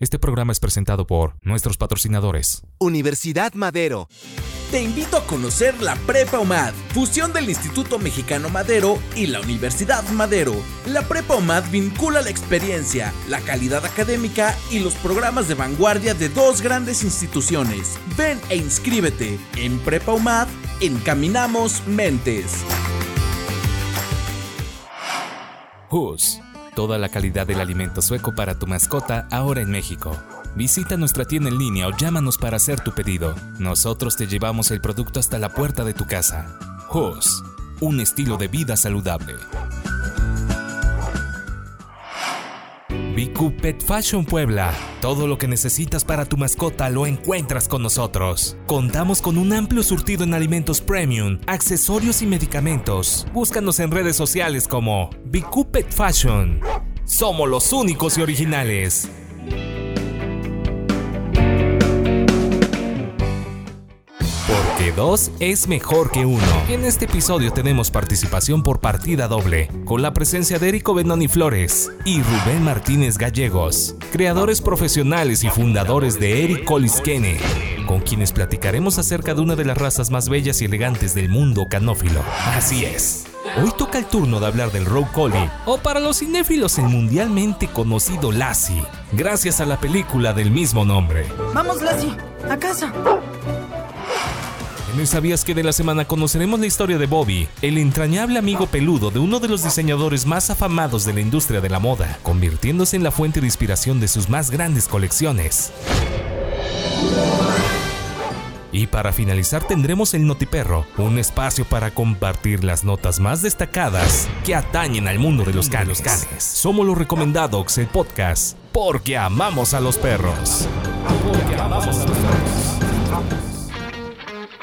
Este programa es presentado por nuestros patrocinadores. Universidad Madero. Te invito a conocer la Prepa UMAD, fusión del Instituto Mexicano Madero y la Universidad Madero. La Prepa UMAD vincula la experiencia, la calidad académica y los programas de vanguardia de dos grandes instituciones. Ven e inscríbete. En Prepa UMAD, encaminamos mentes. Hus toda la calidad del alimento sueco para tu mascota ahora en México. Visita nuestra tienda en línea o llámanos para hacer tu pedido. Nosotros te llevamos el producto hasta la puerta de tu casa. Hus, un estilo de vida saludable. BQ Pet Fashion Puebla. Todo lo que necesitas para tu mascota lo encuentras con nosotros. Contamos con un amplio surtido en alimentos premium, accesorios y medicamentos. Búscanos en redes sociales como BQ Pet Fashion. Somos los únicos y originales. Porque dos es mejor que uno. En este episodio tenemos participación por partida doble, con la presencia de Erico Benoni Flores y Rubén Martínez Gallegos, creadores profesionales y fundadores de Eric Kene, con quienes platicaremos acerca de una de las razas más bellas y elegantes del mundo canófilo. Así es. Hoy toca el turno de hablar del Rogue Collie, o para los cinéfilos el mundialmente conocido Lassie, gracias a la película del mismo nombre. Vamos Lassie, a casa. En el Sabías que de la semana conoceremos la historia de Bobby, el entrañable amigo peludo de uno de los diseñadores más afamados de la industria de la moda, convirtiéndose en la fuente de inspiración de sus más grandes colecciones. Y para finalizar tendremos el Notiperro, un espacio para compartir las notas más destacadas que atañen al mundo de los canes. Somos los recomendados, el podcast, porque amamos a los perros. Porque amamos a los perros.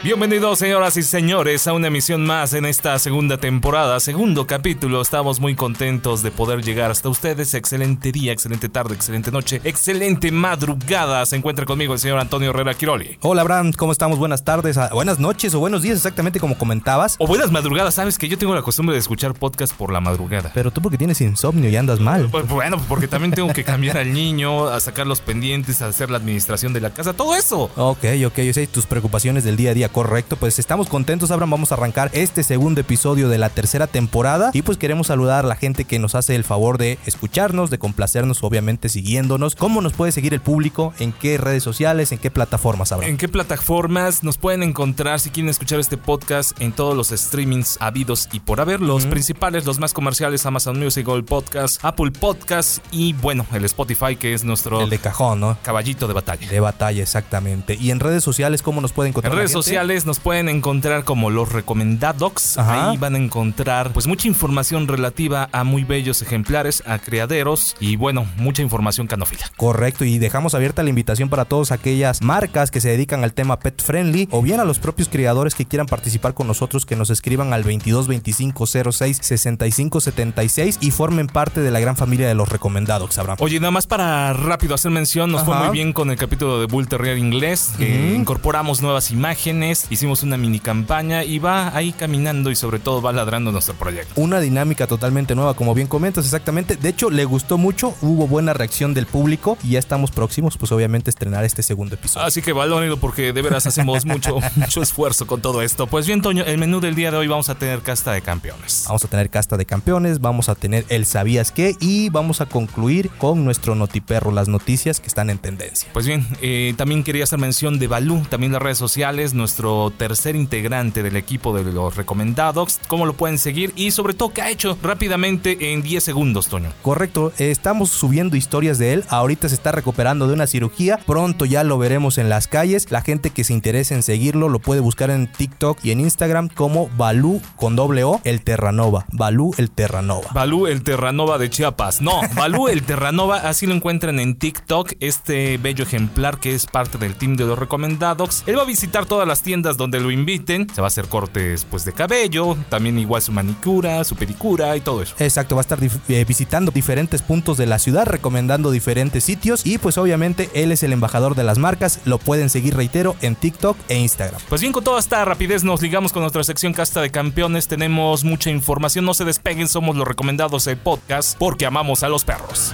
Bienvenidos señoras y señores a una emisión más en esta segunda temporada, segundo capítulo. Estamos muy contentos de poder llegar hasta ustedes. Excelente día, excelente tarde, excelente noche, excelente madrugada. Se encuentra conmigo el señor Antonio Herrera Quiroli. Hola Abraham, ¿cómo estamos? Buenas tardes, buenas noches o buenos días, exactamente como comentabas. O buenas madrugadas, sabes que yo tengo la costumbre de escuchar podcast por la madrugada. Pero tú porque tienes insomnio y andas mal. Pues bueno, porque también tengo que cambiar al niño, a sacar los pendientes, a hacer la administración de la casa, todo eso. Ok, ok, yo sé tus preocupaciones del día a día correcto, pues estamos contentos, Abraham, vamos a arrancar este segundo episodio de la tercera temporada y pues queremos saludar a la gente que nos hace el favor de escucharnos, de complacernos, obviamente siguiéndonos. ¿Cómo nos puede seguir el público? ¿En qué redes sociales? ¿En qué plataformas, Abraham? ¿En qué plataformas nos pueden encontrar si quieren escuchar este podcast en todos los streamings habidos y por haber? Los principales, los más comerciales, Amazon Music, Gold Podcast, Apple Podcast y bueno, el Spotify que es nuestro... El de cajón, ¿no? Caballito de batalla. De batalla, exactamente. ¿Y en redes sociales cómo nos pueden encontrar? En redes sociales nos pueden encontrar como los recomendados. Ahí van a encontrar pues mucha información relativa a muy bellos ejemplares, a criaderos y bueno, mucha información canófila. Correcto, y dejamos abierta la invitación para todas aquellas marcas que se dedican al tema pet friendly o bien a los propios criadores que quieran participar con nosotros que nos escriban al 22 25 06 65 76 y formen parte de la gran familia de los recomendados, Abraham. Oye, nada más para rápido hacer mención, nos fue muy bien con el capítulo de Bull Terrier inglés, incorporamos nuevas imágenes, hicimos una mini campaña y va ahí caminando y sobre todo va ladrando nuestro proyecto. Una dinámica totalmente nueva, como bien comentas, exactamente. De hecho, le gustó mucho, hubo buena reacción del público y ya estamos próximos, pues obviamente, a estrenar este segundo episodio. Así que valórenlo porque de veras hacemos mucho, mucho esfuerzo con todo esto. Pues bien, Toño, el menú del día de hoy vamos a tener casta de campeones. Vamos a tener casta de campeones, vamos a tener el sabías qué y vamos a concluir con nuestro notiperro, las noticias que están en tendencia. Pues bien, eh, también quería hacer mención de Balú, también las redes sociales, nuestro tercer integrante del equipo de los recomendados, cómo lo pueden seguir y sobre todo qué ha hecho rápidamente en 10 segundos, Toño. Correcto, estamos subiendo historias de él, ahorita se está recuperando de una cirugía, pronto ya lo veremos en las calles, la gente que se interese en seguirlo lo puede buscar en TikTok y en Instagram como Balú con doble O, el Terranova, Balú el Terranova. Balú el Terranova de Chiapas, no, Balú el Terranova, así lo encuentran en TikTok, este bello ejemplar que es parte del team de los recomendados, él va a visitar todas las tiendas donde lo inviten, se va a hacer cortes pues de cabello, también igual su manicura, su pedicura y todo eso. Exacto, va a estar eh, visitando diferentes puntos de la ciudad, recomendando diferentes sitios y pues obviamente él es el embajador de las marcas, lo pueden seguir, reitero, en TikTok e Instagram. Pues bien, con toda esta rapidez nos ligamos con nuestra sección Casta de Campeones, tenemos mucha información, no se despeguen, somos los recomendados del podcast porque amamos a los perros.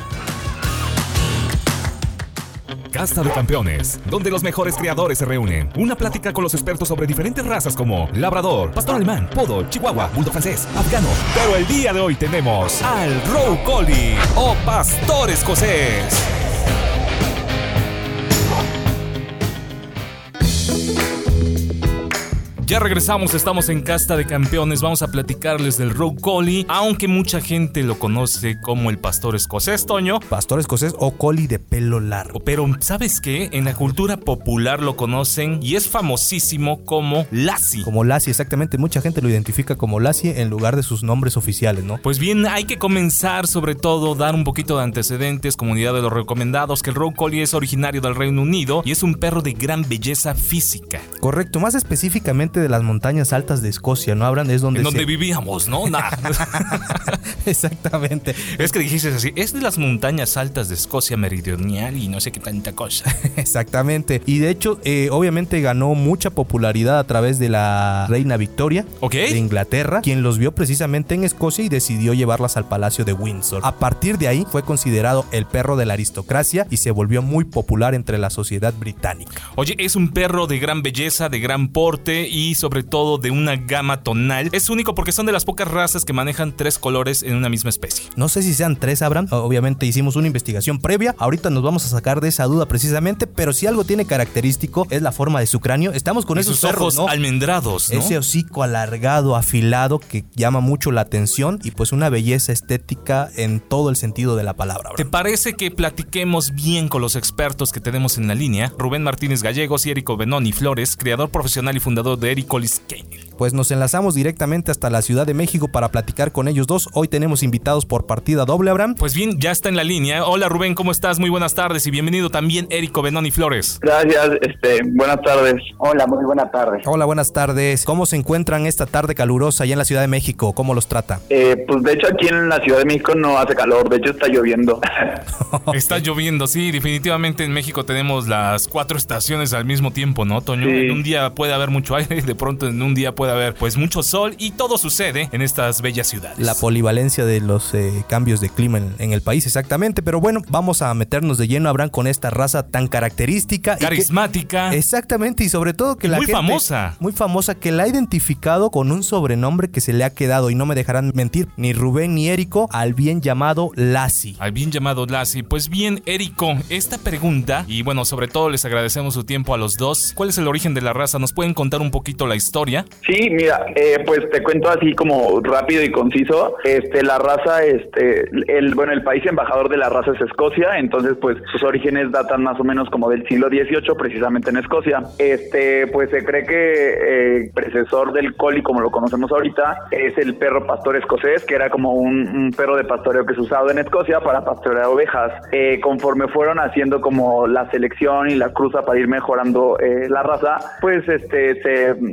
Casta de Campeones, donde los mejores criadores se reúnen. Una plática con los expertos sobre diferentes razas como labrador, pastor alemán, podo, chihuahua, bulldog francés, afgano. Pero el día de hoy tenemos al Row Collie o pastor escocés. Ya regresamos, estamos en Casta de Campeones, vamos a platicarles del Rogue Collie, aunque mucha gente lo conoce como el pastor escocés, Toño. Pastor escocés o collie de pelo largo. Pero, ¿sabes qué? En la cultura popular lo conocen y es famosísimo como Lassie. Como Lassie, exactamente. Mucha gente lo identifica como Lassie en lugar de sus nombres oficiales, ¿no? Pues bien, hay que comenzar sobre todo, dar un poquito de antecedentes, comunidad de los recomendados, que el Rogue Collie es originario del Reino Unido y es un perro de gran belleza física. Correcto, más específicamente de las montañas altas de Escocia, ¿no, Abraham? Es donde, en donde se- vivíamos, ¿no? Nah. Exactamente. es que dijiste así, es de las montañas altas de Escocia meridional y no sé qué tanta cosa. Exactamente. Y de hecho, eh, obviamente ganó mucha popularidad a través de la reina Victoria de Inglaterra, quien los vio precisamente en Escocia y decidió llevarlas al Palacio de Windsor. A partir de ahí fue considerado el perro de la aristocracia y se volvió muy popular entre la sociedad británica. Oye, es un perro de gran belleza, de gran porte y sobre todo de una gama tonal. Es único porque son de las pocas razas que manejan tres colores en una misma especie. No sé si sean tres, Abraham. Obviamente hicimos una investigación previa. Ahorita nos vamos a sacar de esa duda precisamente. Pero si algo tiene característico es la forma de su cráneo. Estamos con Y esos sus perros, ojos ¿no? almendrados, ¿no? Ese hocico alargado, afilado, que llama mucho la atención y pues una belleza estética en todo el sentido de la palabra. ¿Te parece que platiquemos bien con los expertos que tenemos en la línea? Rubén Martínez Gallegos y Érico Benoni Flores, creador profesional y fundador de Ericolis Kennel. Pues nos enlazamos directamente hasta la Ciudad de México para platicar con ellos dos. Hoy tenemos invitados por partida doble, Abraham. Pues bien, ya está en la línea. Hola Rubén, ¿cómo estás? Muy buenas tardes y bienvenido también Érico Benoni Flores. Gracias, este, buenas tardes. Hola, muy buenas tardes. Hola, buenas tardes. ¿Cómo se encuentran esta tarde calurosa allá en la Ciudad de México? ¿Cómo los trata? Eh, pues de hecho aquí en la Ciudad de México no hace calor, de hecho está lloviendo. Está lloviendo, sí, definitivamente en México tenemos las cuatro estaciones al mismo tiempo, ¿no, Toño? Sí. En un día puede haber mucho aire, de pronto en un día puede haber pues mucho sol y todo sucede en estas bellas ciudades. La polivalencia de los eh, cambios de clima en, en el país, exactamente. Pero bueno, vamos a meternos de lleno, Abraham, con esta raza tan característica. y que- Carismática. Exactamente, y sobre todo que Y la muy gente- famosa. Muy famosa, que la ha identificado con un sobrenombre que se le ha quedado, y no me dejarán mentir, ni Rubén ni Érico, al bien llamado Lassie. Al bien llamado Lassie. Pues bien, Érico, esta pregunta, y bueno, sobre todo les agradecemos su tiempo a los dos. ¿Cuál es el origen de la raza? ¿Nos pueden contar un poquito la historia? Sí, mira, eh, pues te cuento así como rápido y conciso. Este, la raza, este, el, bueno, el país embajador de la raza es Escocia, entonces pues sus orígenes datan más o menos como del siglo XVIII, precisamente en Escocia. Este, pues se cree que eh, predecesor del collie, como lo conocemos ahorita, es el perro pastor escocés, que era como un, un perro de pastoreo que se usaba en Escocia para pastorear ovejas. Eh, conforme fueron haciendo como la selección y la cruza para ir mejorando eh, la raza, pues este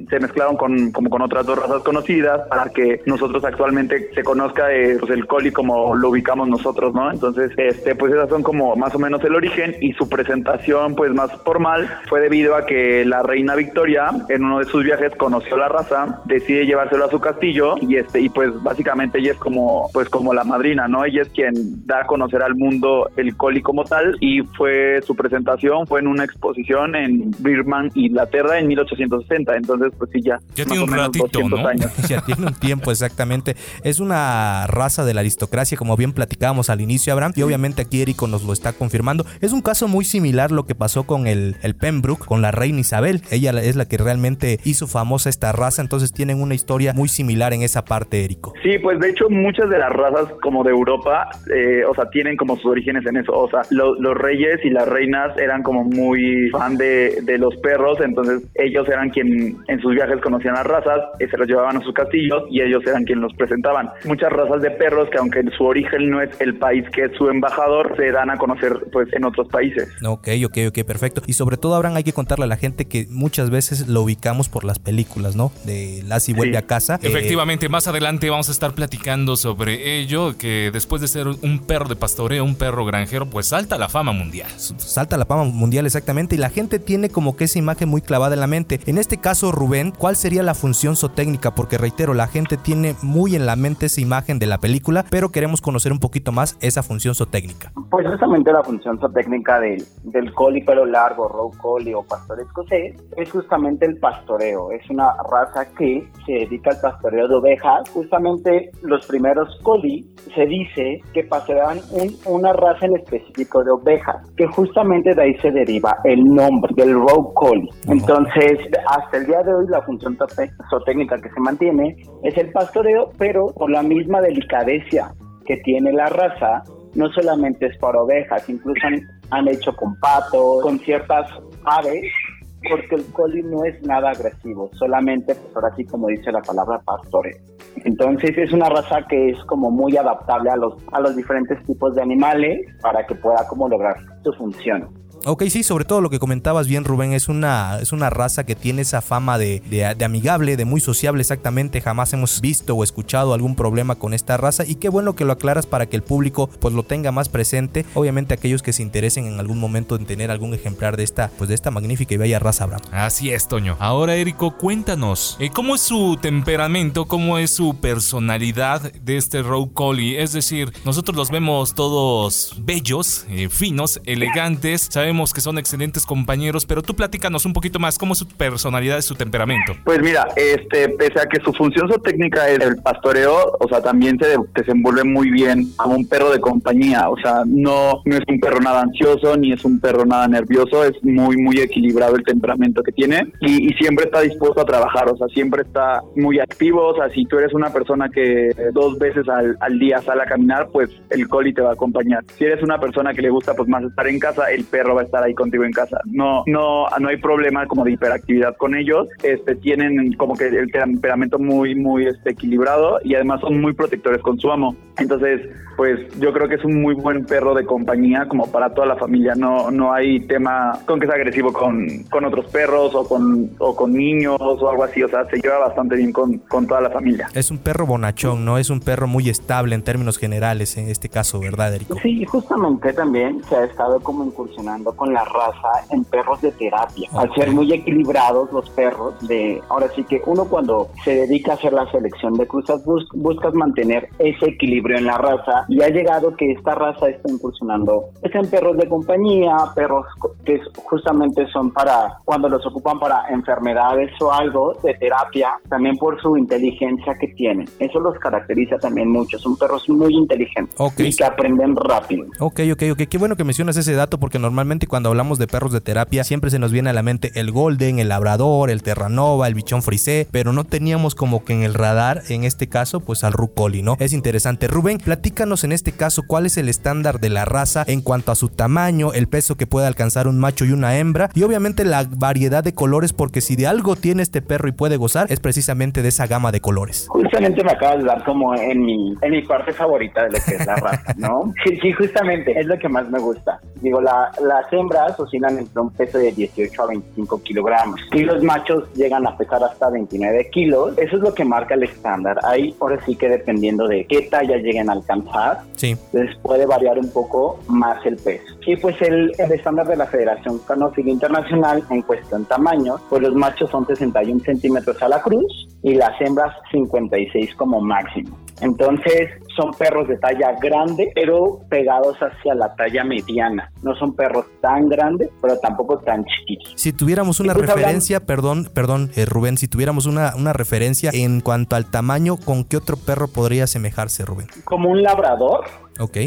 se mezclaron con como con otras dos razas conocidas para que nosotros actualmente se conozca eh, pues el collie como lo ubicamos nosotros, ¿no? Entonces, este pues esas son como más o menos el origen y su presentación pues más formal fue debido a que la reina Victoria en uno de sus viajes conoció la raza, decide llevárselo a su castillo y este y pues básicamente ella es como pues como la madrina, ¿no? Ella es quien da a conocer al mundo el collie como tal y fue su presentación fue en una exposición en Birmingham, Inglaterra en 1860, entonces pues sí ya más tiene un ratito, 200 ¿no? años. Ya tiene un tiempo, exactamente. Es una raza de la aristocracia, como bien platicábamos al inicio, Abraham. Y obviamente aquí Érico nos lo está confirmando. Es un caso muy similar lo que pasó con el, el Pembroke, con la reina Isabel. Ella es la que realmente hizo famosa esta raza, entonces tienen una historia muy similar en esa parte, Érico. Sí, pues de hecho muchas de las razas como de Europa, eh, o sea, tienen como sus orígenes en eso. O sea, lo- los reyes y las reinas eran como muy fan de, de los perros, entonces ellos eran quien en sus viajes conocían las razas, eh, se los llevaban a sus castillos y ellos eran quien los presentaban. Muchas razas de perros que aunque su origen no es el país que es su embajador, se dan a conocer pues en otros países. Ok, ok, ok, perfecto. Y sobre todo, Abraham, hay que contarle a la gente que muchas veces lo ubicamos por las películas, ¿no? De Lassie vuelve Sí. a casa. Eh, Efectivamente, más adelante vamos a estar platicando sobre ello, que después de ser un perro de pastoreo, un perro granjero, pues salta la fama mundial. salta la fama mundial exactamente y la gente tiene como que esa imagen muy clavada en la mente. En este caso, Rubén, ¿cuál sería la función zootécnica? Porque reitero, la gente tiene muy en la mente esa imagen de la película, pero queremos conocer un poquito más esa función zootécnica. Pues justamente la función zootécnica del, del collie pelo largo, row collie o pastor escocés es justamente el pastoreo. Es una raza que se dedica al pastoreo de ovejas. Justamente los primeros collie se dice que paseaban una raza en específico de ovejas, que justamente de ahí se deriva el nombre del row collie. Entonces, hasta el día de hoy la función zootécnica que se mantiene es el pastoreo, pero por la misma delicadeza que tiene la raza, no solamente es para ovejas, incluso han, hecho con patos, con ciertas aves, porque el collie no es nada agresivo, solamente, pues ahora sí como dice la palabra, pastoreo. Entonces es una raza que es como muy adaptable a los, a los diferentes tipos de animales para que pueda como lograr su función. Ok, sí, sobre todo lo que comentabas bien, Rubén, es una, es una raza que tiene esa fama de, de, amigable, de muy sociable exactamente. Jamás hemos visto o escuchado algún problema con esta raza y qué bueno que lo aclaras para que el público pues lo tenga más presente. Obviamente aquellos que se interesen en algún momento en tener algún ejemplar de esta, pues de esta magnífica y bella raza, Abraham. Así es, Toño. Ahora, Érico, cuéntanos, eh, ¿cómo es su temperamento, cómo es su personalidad de este Row Collie? Es decir, nosotros los vemos todos bellos, eh, finos, elegantes, ¿sabes? Sabemos que son excelentes compañeros, pero tú platícanos un poquito más, ¿cómo es su personalidad y su temperamento? Pues mira, este, pese a que su función zootécnica es el pastoreo, o sea, también se desenvuelve muy bien como un perro de compañía, o sea, no, no es un perro nada ansioso, ni es un perro nada nervioso, es muy, muy equilibrado el temperamento que tiene y, siempre está dispuesto a trabajar, o sea, siempre está muy activo, o sea, si tú eres una persona que dos veces al, al día sale a caminar, pues el coli te va a acompañar. Si eres una persona que le gusta pues más estar en casa, el perro va estar ahí contigo en casa. No, no, no hay problema como de hiperactividad con ellos. Este, tienen como que el temperamento muy, muy este, equilibrado y además son muy protectores con su amo. Entonces, pues yo creo que es un muy buen perro de compañía como para toda la familia. No, no hay tema con que sea agresivo con, con otros perros o con, o con niños o algo así. O sea, se lleva bastante bien con, con toda la familia. Es un perro bonachón, ¿no? Es un perro muy estable en términos generales en este caso, ¿verdad, Eric? Sí, justamente también se ha estado como incursionando con la raza en perros de terapia. Al ser muy equilibrados los perros, de ahora sí que uno cuando se dedica a hacer la selección de cruzas buscas mantener ese equilibrio en la raza y ha llegado que esta raza está incursionando es en perros de compañía, perros que justamente son para cuando los ocupan para enfermedades o algo de terapia, también por su inteligencia que tienen. Eso los caracteriza también mucho. Son perros muy inteligentes y que aprenden rápido. Ok, ok, ok. Qué bueno que mencionas ese dato porque normalmente cuando hablamos de perros de terapia siempre se nos viene a la mente el Golden, el Labrador, el Terranova, el Bichón Frisé, pero no teníamos como que en el radar, en este caso, pues al Rucoli, ¿no? Es interesante. Rubén, platícanos en este caso cuál es el estándar de la raza en cuanto a su tamaño, el peso que puede alcanzar un macho y una hembra y obviamente la variedad de colores porque si de algo tiene este perro y puede gozar es precisamente de esa gama de colores. Justamente me acabas de dar como en mi, en mi parte favorita de lo que es la raza, ¿no? Sí, sí, justamente es lo que más me gusta. Digo, la, las hembras oscilan entre un peso de 18 a 25 kilogramos y los machos llegan a pesar hasta 29 kilos. Eso es lo que marca el estándar. Ahí, ahora sí que dependiendo de qué talla lleguen a alcanzar, sí. les puede variar un poco más el peso. Y pues el, el estándar de la Federación Canófila Internacional en cuestión tamaño, pues los machos son 61 centímetros a la cruz y las hembras 56 como máximo. Entonces son perros de talla grande, pero pegados hacia la talla mediana. No son perros tan grandes, pero tampoco tan chiquitos. Si tuviéramos una referencia, perdón, perdón, eh, Rubén, si tuviéramos una, una referencia en cuanto al tamaño, ¿con qué otro perro podría asemejarse, Rubén? Como un labrador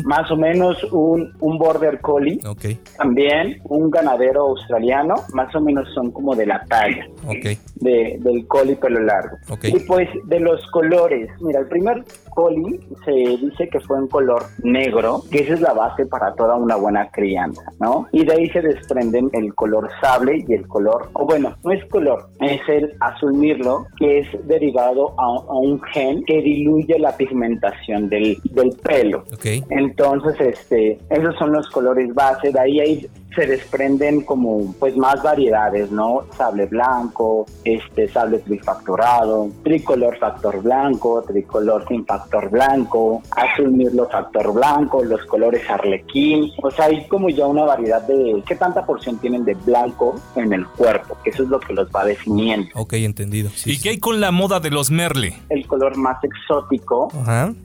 más o menos un, un border collie. También un ganadero australiano. Más o menos son como de la talla. De, del collie pelo largo. Y pues de los colores. Mira, el primer collie se dice que fue en color negro, que esa es la base para toda una buena crianza, ¿no? Y de ahí se desprenden el color sable y el color, o bueno, no es color, es el azul mirlo, que es derivado a, un gen que diluye la pigmentación del, del pelo. Entonces, este, esos son los colores base. De ahí hay se desprenden como pues más variedades, ¿no? Sable blanco, este sable trifactorado, tricolor factor blanco, tricolor sin factor blanco, azul mirlo factor blanco, los colores arlequín, o sea, hay como ya una variedad de qué tanta porción tienen de blanco en el cuerpo, que eso es lo que los va definiendo. Ok, entendido. ¿Y qué hay con la moda de los merle? El color más exótico,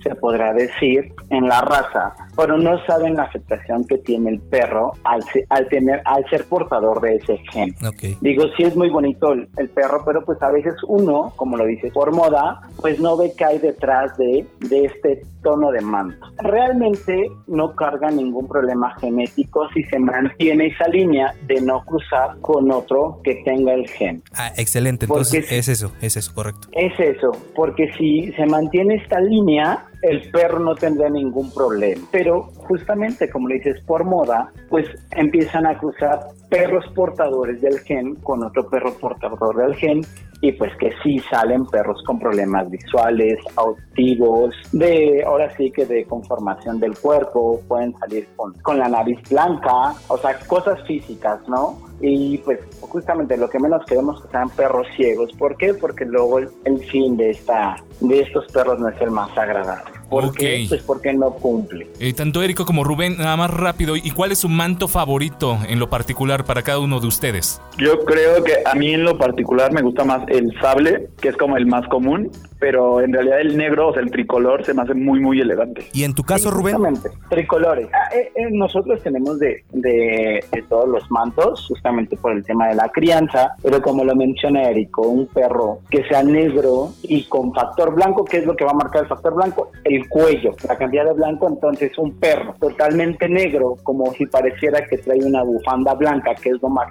se podrá decir, en la raza, pero no saben la afectación que tiene el perro al, al tener, al ser portador de ese gen. Digo, sí es muy bonito el, perro, pero pues a veces uno, como lo dice por moda, pues no ve qué hay detrás de, de este tono de manto. Realmente no carga ningún problema genético si se mantiene esa línea de no cruzar con otro que tenga el gen. Ah, excelente, entonces es eso, es eso, correcto. Es eso, porque si se mantiene esta línea, el perro no tendría ningún problema. Pero justamente, como le dices, por moda, pues empiezan a cruzar perros portadores del gen con otro perro portador del gen y pues que sí salen perros con problemas visuales, auditivos, de ahora sí que de conformación del cuerpo, pueden salir con, con la nariz blanca, o sea, cosas físicas, ¿no? Y pues justamente lo que menos queremos que sean perros ciegos. ¿Por qué? Porque luego el, fin de esta de estos perros no es el más agradable. ¿Por qué? Pues porque no cumple. Eh, tanto Érico como Rubén, nada más rápido, ¿y cuál es su manto favorito en lo particular para cada uno de ustedes? Yo creo que a mí en lo particular me gusta más el sable, que es como el más común, pero en realidad el negro, o sea, el tricolor, se me hace muy, muy elegante. ¿Y en tu caso, Rubén? Exactamente, tricolores. Ah, eh, eh, nosotros tenemos de, de, todos los mantos, justamente por el tema de la crianza, pero como lo menciona Erico, un perro que sea negro y con factor blanco, ¿qué es lo que va a marcar el factor blanco? El cuello, la cantidad de blanco, entonces un perro totalmente negro, como si pareciera que trae una bufanda blanca, que es lo más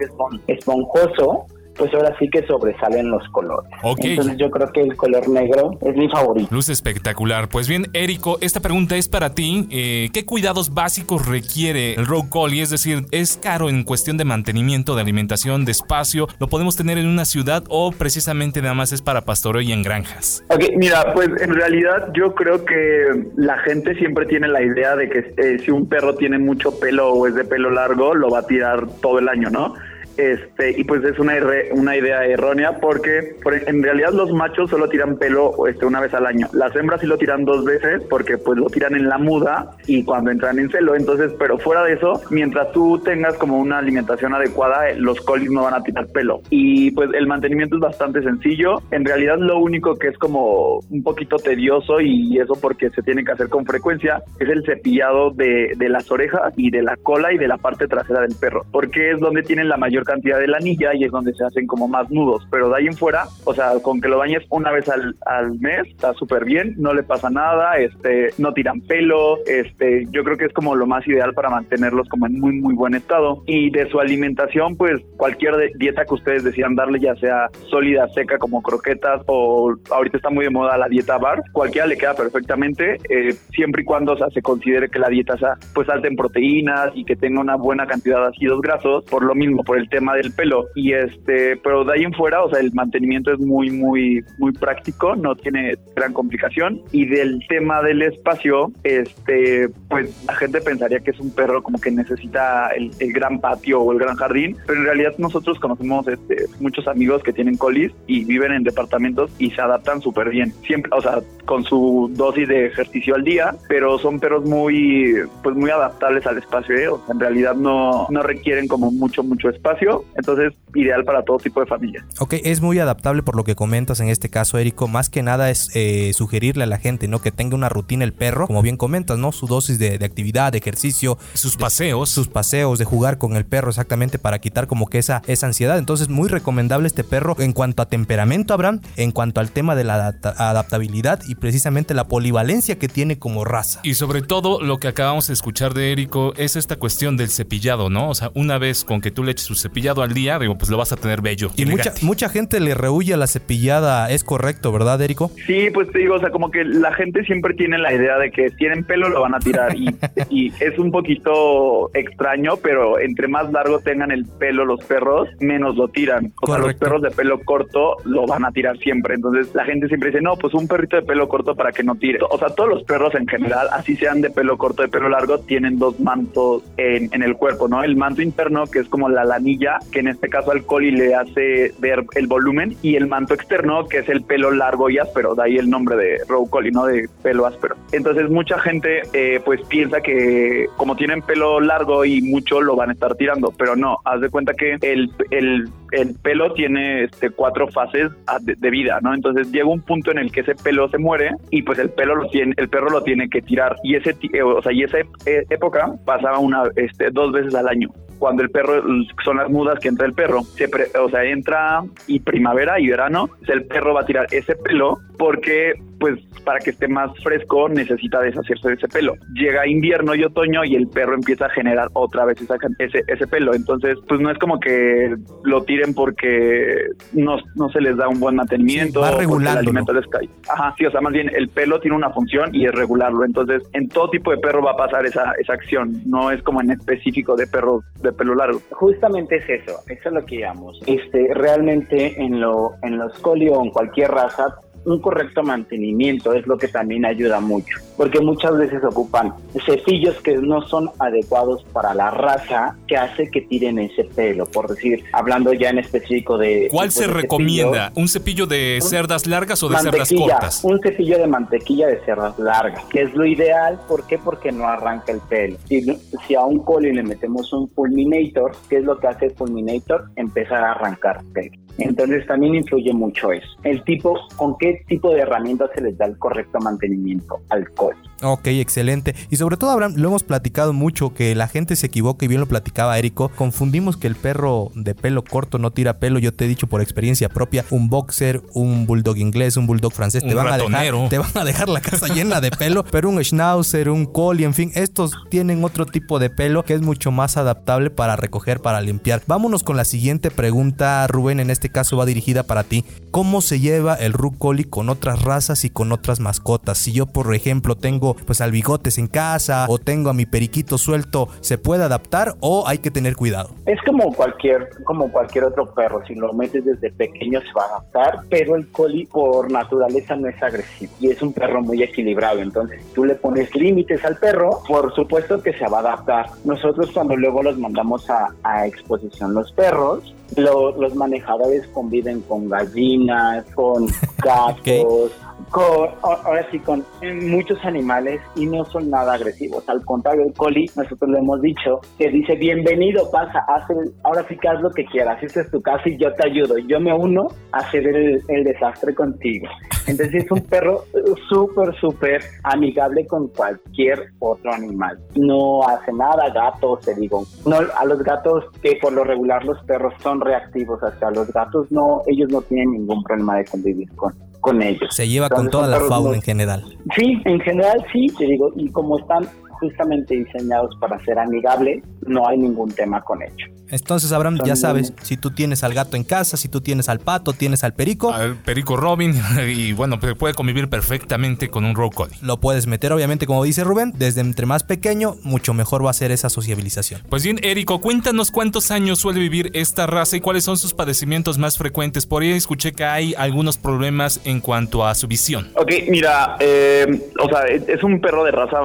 esponjoso, pues ahora sí que sobresalen los colores. Entonces yo creo que el color negro es mi favorito. Luz espectacular. Pues bien, Érico, esta pregunta es para ti. Eh, ¿Qué cuidados básicos requiere el Rogue Collie? Es decir, ¿es caro en cuestión de mantenimiento, de alimentación, de espacio? ¿Lo podemos tener en una ciudad o precisamente nada más es para pastoreo y en granjas? Ok, mira, pues en realidad yo creo que la gente siempre tiene la idea de que eh, si un perro tiene mucho pelo o es de pelo largo, lo va a tirar todo el año, ¿no? Este, y pues es una, una idea errónea porque en realidad los machos solo tiran pelo este, una vez al año. Las hembras sí lo tiran dos veces porque pues lo tiran en la muda y cuando entran en celo. Entonces, pero fuera de eso, mientras tú tengas como una alimentación adecuada, los colis no van a tirar pelo. Y pues el mantenimiento es bastante sencillo. En realidad lo único que es como un poquito tedioso y eso porque se tiene que hacer con frecuencia es el cepillado de, de las orejas y de la cola y de la parte trasera del perro. Porque es donde tienen la mayor cantidad de la anilla y es donde se hacen como más nudos. Pero de ahí en fuera, o sea, con que lo bañes una vez al, mes, está súper bien, no le pasa nada, este, no tiran pelo, este, yo creo que es como lo más ideal para mantenerlos como en muy, muy buen estado. Y de su alimentación, pues cualquier dieta que ustedes decidan darle, ya sea sólida, seca, como croquetas, o ahorita está muy de moda la dieta bar, cualquiera le queda perfectamente, eh, siempre y cuando o se considere que la dieta sea pues alta en proteínas y que tenga una buena cantidad de ácidos grasos, por lo mismo, por el tema tema del pelo. Y este, pero de ahí en fuera, o sea, el mantenimiento es muy, muy, muy práctico, no tiene gran complicación. Y del tema del espacio, este, pues la gente pensaría que es un perro como que necesita el, gran patio o el gran jardín, pero en realidad nosotros conocemos este, muchos amigos que tienen colis y viven en departamentos y se adaptan súper bien. Siempre, o sea, con su dosis de ejercicio al día, pero son perros muy, pues muy adaptables al espacio, ¿eh? o sea, en realidad no, no requieren como mucho, mucho espacio, entonces ideal para todo tipo de familia. Ok, es muy adaptable por lo que comentas en este caso, Érico, más que nada es eh, sugerirle a la gente, ¿no? Que tenga una rutina el perro, como bien comentas, ¿no? Su dosis de, actividad, de ejercicio. Sus paseos. sus paseos, de jugar con el perro exactamente para quitar como que esa, esa ansiedad. Entonces, muy recomendable este perro en cuanto a temperamento, Abraham, en cuanto al tema de la adaptabilidad y precisamente la polivalencia que tiene como raza. Y sobre todo lo que acabamos de escuchar de Érico es esta cuestión del cepillado, ¿no? O sea, una vez con que tú le eches su cepillado al día, digo, pues lo vas a tener bello. Y mucha, mucha gente le rehuye a la cepillada, ¿es correcto, verdad, Érico? Sí, pues te digo, o sea, como que la gente siempre tiene la idea de que si tienen pelo lo van a tirar y, y es un poquito extraño, pero entre más largo tengan el pelo los perros, menos lo tiran. O sea, los perros de pelo corto lo van a tirar siempre. Entonces la gente siempre dice, no, pues un perrito de pelo pelo corto para que no tire. O sea, todos los perros en general, así sean de pelo corto, de pelo largo, tienen dos mantos en, en el cuerpo, ¿no? El manto interno, que es como la lanilla, que en este caso al coli le hace ver el volumen, y el manto externo, que es el pelo largo y áspero, de ahí el nombre de row collie, ¿no? De pelo áspero. Entonces mucha gente eh, pues piensa que como tienen pelo largo y mucho lo van a estar tirando, pero no, haz de cuenta que el, el, el pelo tiene este, cuatro fases de, vida, ¿no? Entonces llega un punto en el que ese pelo se muere y pues el pelo lo tiene, el perro lo tiene que tirar y ese, eh, o sea, y esa época pasaba una, este, dos veces al año cuando el perro son las mudas que entra el perro, siempre, o sea, entra y primavera y verano, el perro va a tirar ese pelo porque pues para que esté más fresco necesita deshacerse de ese pelo. Llega invierno y otoño y el perro empieza a generar otra vez ese, ese pelo. Entonces, pues no es como que lo tiren porque no, no se les da un buen mantenimiento. Sí, va regulando. El alimento les cae. Ajá, sí, o sea, más bien el pelo tiene una función y es regularlo. Entonces, en todo tipo de perro va a pasar esa, esa acción. No es como en específico de perros de pelo largo. Justamente es eso, eso es lo que llamamos. Este, realmente en, lo, en los colio o en cualquier raza un correcto mantenimiento es lo que también ayuda mucho, porque muchas veces ocupan cepillos que no son adecuados para la raza, que hace que tiren ese pelo, por decir, hablando ya en específico de... ¿Cuál se recomienda? ¿Un cepillo de cerdas largas o de cerdas cortas? Un cepillo de mantequilla de cerdas largas, que es lo ideal, ¿por qué? Porque no arranca el pelo. Si, si a un coli le metemos un fulminator, ¿qué es lo que hace el fulminator? Empezar a arrancar pelo. Entonces también influye mucho eso. El tipo, con qué tipo de herramientas se les da el correcto mantenimiento al coli. Ok, excelente. Y sobre todo, Abraham, lo hemos platicado mucho, que la gente se equivoca y bien lo platicaba Érico. Confundimos que el perro de pelo corto no tira pelo. Yo te he dicho por experiencia propia, un boxer, un bulldog inglés, un bulldog francés, te van, a dejar, te van a dejar la casa llena de pelo, pero un schnauzer, un collie, en fin, estos tienen otro tipo de pelo que es mucho más adaptable para recoger, para limpiar. Vámonos con la siguiente pregunta, Rubén, en este caso va dirigida para ti. ¿Cómo se lleva el Rook Collie con otras razas y con otras mascotas? Si yo, por ejemplo, tengo pues al bigotes en casa o tengo a mi periquito suelto, ¿se puede adaptar o hay que tener cuidado? Es como cualquier, como cualquier otro perro, si lo metes desde pequeño se va a adaptar, pero el collie por naturaleza no es agresivo y es un perro muy equilibrado, entonces tú le pones límites al perro, por supuesto que se va a adaptar. Nosotros cuando luego los mandamos a exposición los perros, los manejadores conviven con gallinas, con gatos, con, ahora sí, con muchos animales y no son nada agresivos. Al contrario, el coli, nosotros le hemos dicho, que dice, bienvenido, pasa, haz ahora sí que haz lo que quieras, esta es tu casa y yo te ayudo, yo me uno a hacer el, el desastre contigo. Entonces es un perro súper, súper amigable con cualquier otro animal. No hace nada, gatos, te digo. No, a los gatos, que por lo regular los perros son reactivos hacia los gatos, no, ellos no tienen ningún problema de convivir con, con ellos. Se lleva con toda la fauna en general. Sí, en general sí, te digo, y como están justamente diseñados para ser amigables, no hay ningún tema con ello. Entonces, Abraham, ya sabes, si tú tienes al gato en casa, si tú tienes al pato, tienes al perico. Al perico Robin, y bueno, pues, puede convivir perfectamente con un row collie. Lo puedes meter, obviamente, como dice Rubén, desde entre más pequeño, mucho mejor va a ser esa sociabilización. Pues bien, Érico, cuéntanos cuántos años suele vivir esta raza y cuáles son sus padecimientos más frecuentes. Por ahí escuché que hay algunos problemas en cuanto a su visión. Ok, mira, eh, o sea, es un perro de raza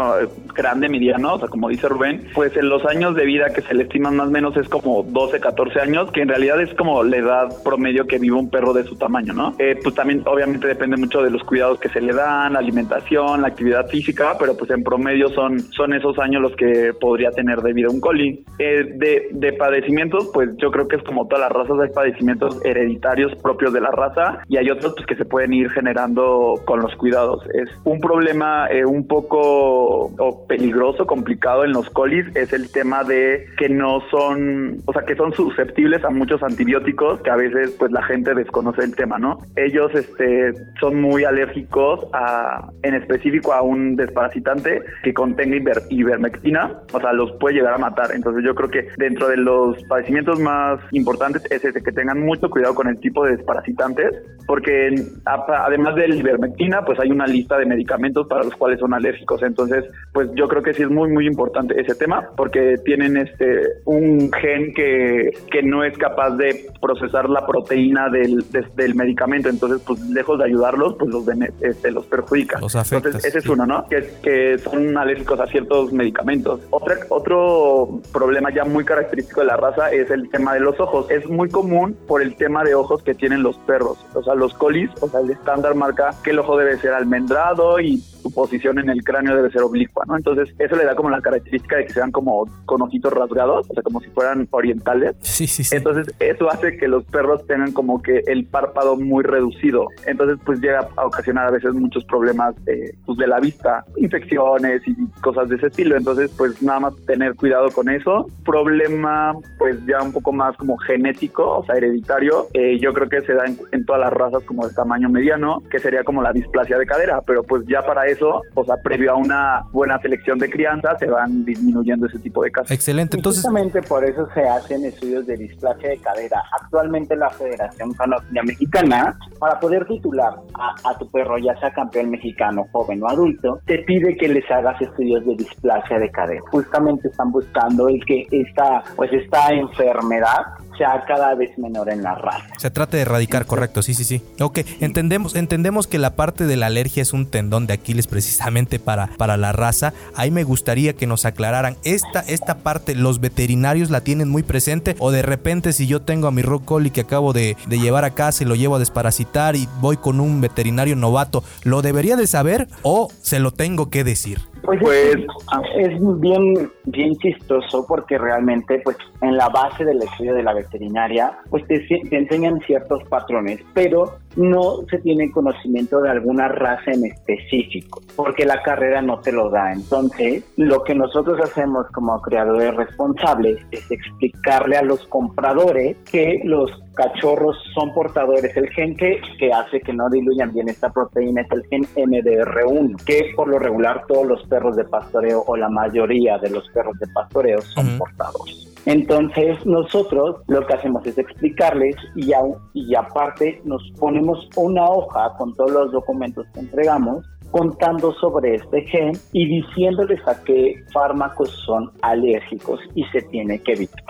grande, mediano, o sea, como dice Rubén, pues en los años de vida que se le estiman más o menos es como 12, 14 años, que en realidad es como la edad promedio que vive un perro de su tamaño, ¿no? Eh, pues también obviamente depende mucho de los cuidados que se le dan, la alimentación, la actividad física, pero pues en promedio son, son esos años los que podría tener de vida un collie. Eh, de, de padecimientos, pues yo creo que es como todas las razas, hay padecimientos hereditarios propios de la raza y hay otros pues que se pueden ir generando con los cuidados. Es un problema eh, un poco o peligroso, complicado en los colis es el tema de que no son, o sea, que son susceptibles a muchos antibióticos que a veces pues la gente desconoce el tema, ¿no? Ellos este son muy alérgicos a en específico a un desparasitante que contenga ivermectina, o sea, los puede llegar a matar. Entonces yo creo que dentro de los padecimientos más importantes es ese que tengan mucho cuidado con el tipo de desparasitantes, porque además de la ivermectina, pues hay una lista de medicamentos para los cuales son alérgicos. Entonces, pues yo creo que sí es muy muy importante ese tema porque tiene tienen este un gen que, que no es capaz de procesar la proteína del, del medicamento. Entonces, pues lejos de ayudarlos, pues los, este, los perjudica. Los Entonces, ese es uno, ¿no? Que, que son alérgicos a ciertos medicamentos. Otra, otro problema ya muy característico de la raza es el tema de los ojos. Es muy común por el tema de ojos que tienen los perros. O sea, los colis, o sea, el estándar marca que el ojo debe ser almendrado y su posición en el cráneo debe ser oblicua, ¿no? Entonces, eso le da como la característica de que sean como con ojitos rasgados, o sea, como si fueran orientales. Sí, sí, sí. Entonces, eso hace que los perros tengan como que el párpado muy reducido. Entonces, pues llega a ocasionar a veces muchos problemas eh, pues, de la vista, infecciones y cosas de ese estilo. Entonces, pues nada más tener cuidado con eso. Problema, pues ya un poco más como genético, o sea, hereditario. Eh, yo creo que se da en, en todas las razas como de tamaño mediano, que sería como la displasia de cadera, pero pues ya para eso, o sea, previo a una buena selección de crianza, se van disminuyendo ese tipo de casos. Excelente, entonces... justamente por eso se hacen estudios de displasia de cadera. Actualmente la Federación Canófila Mexicana, para poder titular a, tu perro, ya sea campeón mexicano, joven o adulto, te pide que les hagas estudios de displasia de cadera. Justamente están buscando el que esta, pues esta enfermedad sea cada vez menor en la raza. Se trata de erradicar, correcto, sí, sí, sí. Ok, entendemos, entendemos que la parte de la alergia es un tendón de Aquiles precisamente para, para la raza. Ahí me gustaría que nos aclararan, esta, esta parte, ¿los veterinarios la tienen muy presente? O de repente si yo tengo a mi rock que acabo de, de llevar a casa y lo llevo a desparasitar y voy con un veterinario novato, ¿lo debería de saber o se lo tengo que decir? Pues, pues es, bien, bien chistoso porque realmente pues en la base del estudio de la veterinaria pues te, te enseñan ciertos patrones, pero no se tiene conocimiento de alguna raza en específico, porque la carrera no te lo da. Entonces, lo que nosotros hacemos como creadores responsables es explicarle a los compradores que los cachorros son portadores. El gen que, que hace que no diluyan bien esta proteína es el gen MDR1, que por lo regular todos los perros de pastoreo o la mayoría de los perros de pastoreo son portadores. Entonces nosotros lo que hacemos es explicarles y, y aparte nos ponemos una hoja con todos los documentos que entregamos contando sobre este gen y diciéndoles a qué fármacos son alérgicos y se tiene que evitar.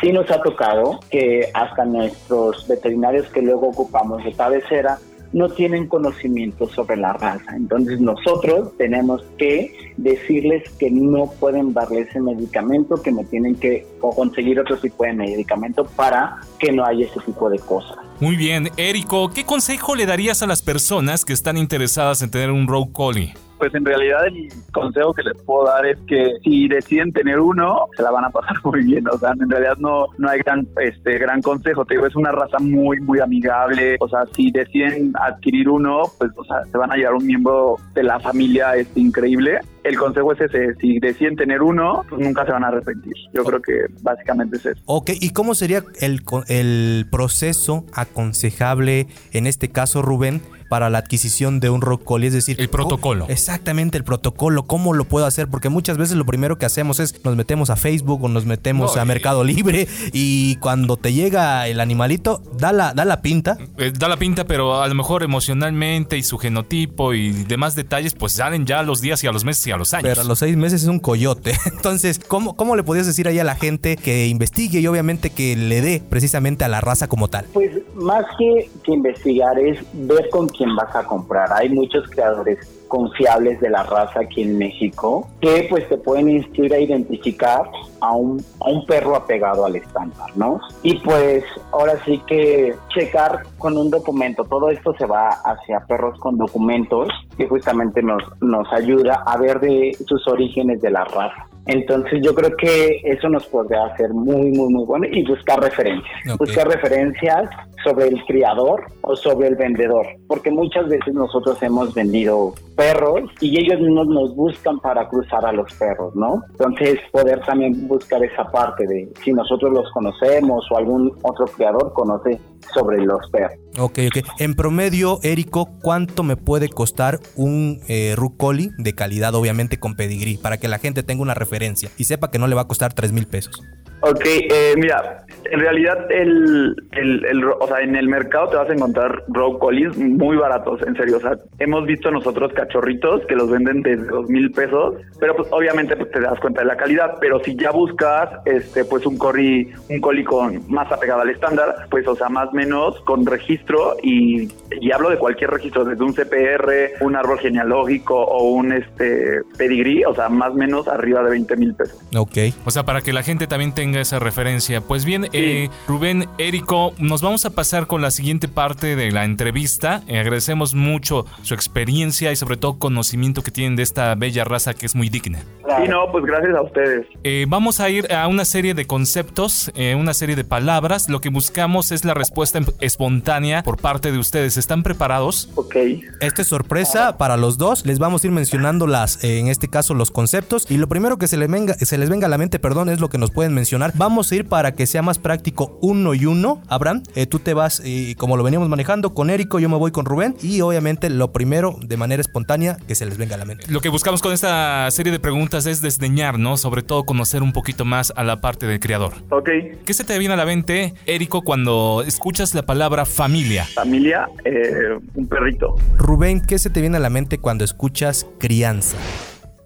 Sí nos ha tocado que hasta nuestros veterinarios que luego ocupamos de cabecera no tienen conocimiento sobre la raza. Entonces nosotros tenemos que decirles que no pueden darle ese medicamento, que me tienen que conseguir otro tipo de medicamento para que no haya ese tipo de cosas. Muy bien, Érico, ¿qué consejo le darías a las personas que están interesadas en tener un Rogue Collie? Pues en realidad el consejo que les puedo dar es que si deciden tener uno, se la van a pasar muy bien. O sea, en realidad no, no hay gran, este, gran consejo. Te digo, es una raza muy, muy amigable. O sea, si deciden adquirir uno, pues, o sea, se van a llevar un miembro de la familia este, increíble. El consejo es ese, si deciden tener uno, pues nunca se van a arrepentir. Yo creo que básicamente es eso. Ok, ¿y cómo sería el, el proceso aconsejable en este caso, Rubén? para la adquisición de un rock es decir, el protocolo. exactamente, el protocolo, cómo lo puedo hacer, porque muchas veces lo primero que hacemos es nos metemos a Facebook o nos metemos a Mercado Libre y cuando te llega el animalito, da la, da la pinta. Eh, da la pinta, pero a lo mejor emocionalmente y su genotipo y demás detalles, pues salen ya a los días y a los meses y a los años. Pero a los seis meses es un coyote. Entonces, ¿cómo, cómo le podías decir ahí a la gente que investigue y obviamente que le dé precisamente a la raza como tal? Pues más que, que investigar es ver con quién vas a comprar. Hay muchos creadores confiables de la raza aquí en México que pues te pueden instruir a identificar a un, a un perro apegado al estándar, ¿no? Y pues ahora sí que checar con un documento, todo esto se va hacia perros con documentos que justamente nos, nos ayuda a ver de sus orígenes de la raza. Entonces yo creo que eso nos podría hacer muy, muy, muy bueno y buscar referencias. Buscar referencias sobre el criador o sobre el vendedor, porque muchas veces nosotros hemos vendido perros y ellos mismos nos buscan para cruzar a los perros, ¿no? Entonces poder también buscar esa parte de si nosotros los conocemos o algún otro criador conoce sobre los perros. Ok, ok. En promedio, Érico, ¿cuánto me puede costar un eh, Rucoli de calidad, obviamente con pedigrí, para que la gente tenga una referencia y sepa que no le va a costar 3 mil pesos? Ok, eh, mira, en realidad el, el, el, o sea, en el mercado te vas a encontrar row collies muy baratos, en serio. O sea, hemos visto nosotros cachorritos que los venden desde dos mil pesos, pero pues obviamente pues, te das cuenta de la calidad. Pero si ya buscas, este, pues un collie, un collie con más apegado al estándar, pues o sea, más o menos con registro y, y hablo de cualquier registro, desde un CPR, un árbol genealógico o un este pedigrí, o sea, más o menos arriba de 20 mil pesos. Ok. O sea, para que la gente también tenga esa referencia. Pues bien, eh, Rubén, Érico, nos vamos a pasar con la siguiente parte de la entrevista. Eh, agradecemos mucho su experiencia y sobre todo conocimiento que tienen de esta bella raza que es muy digna. Sí, no, pues gracias a ustedes. Eh, vamos a ir a una serie de conceptos, eh, una serie de palabras. Lo que buscamos es la respuesta em- espontánea por parte de ustedes. ¿Están preparados? Ok. Esta es sorpresa para los dos. Les vamos a ir mencionando las, eh, en este caso, los conceptos. Y lo primero que se les venga, se les venga a la mente, perdón, es lo que nos pueden mencionar. Vamos a ir para que sea más práctico uno y uno. Abraham, eh, tú te vas, eh, como lo veníamos manejando, con Érico, yo me voy con Rubén. Y obviamente lo primero, de manera espontánea, que se les venga a la mente. Lo que buscamos con esta serie de preguntas es desdeñar, ¿no? Sobre todo conocer un poquito más a la parte del creador. Ok. ¿Qué se te viene a la mente, Érico, cuando escuchas la palabra familia? Familia, eh, un perrito. Rubén, ¿qué se te viene a la mente cuando escuchas crianza?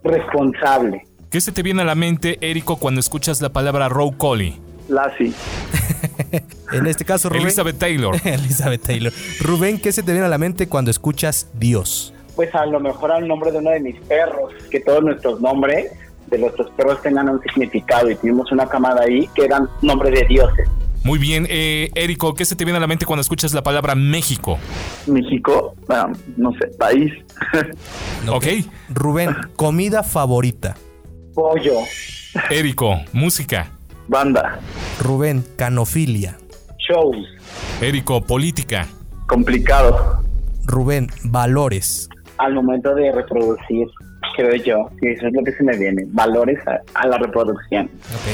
Responsable. ¿Qué se te viene a la mente, Érico, cuando escuchas la palabra row collie? Lassie. En este caso, Rubén. Elizabeth Taylor. Elizabeth Taylor. Rubén, ¿qué se te viene a la mente cuando escuchas Dios? Pues a lo mejor al nombre de uno de mis perros, que todos nuestros nombres de nuestros perros tengan un significado y tuvimos una camada ahí que eran nombres de dioses. Muy bien, eh, Érico, ¿qué se te viene a la mente cuando escuchas la palabra México? México, no sé, país. Ok. Rubén, comida favorita. Pollo, Érico, música. Banda. Rubén, canofilia. shows, Érico, política. Complicado. Rubén, valores. al momento de reproducir, creo yo, que eso es lo que se me viene, valores a, a la reproducción.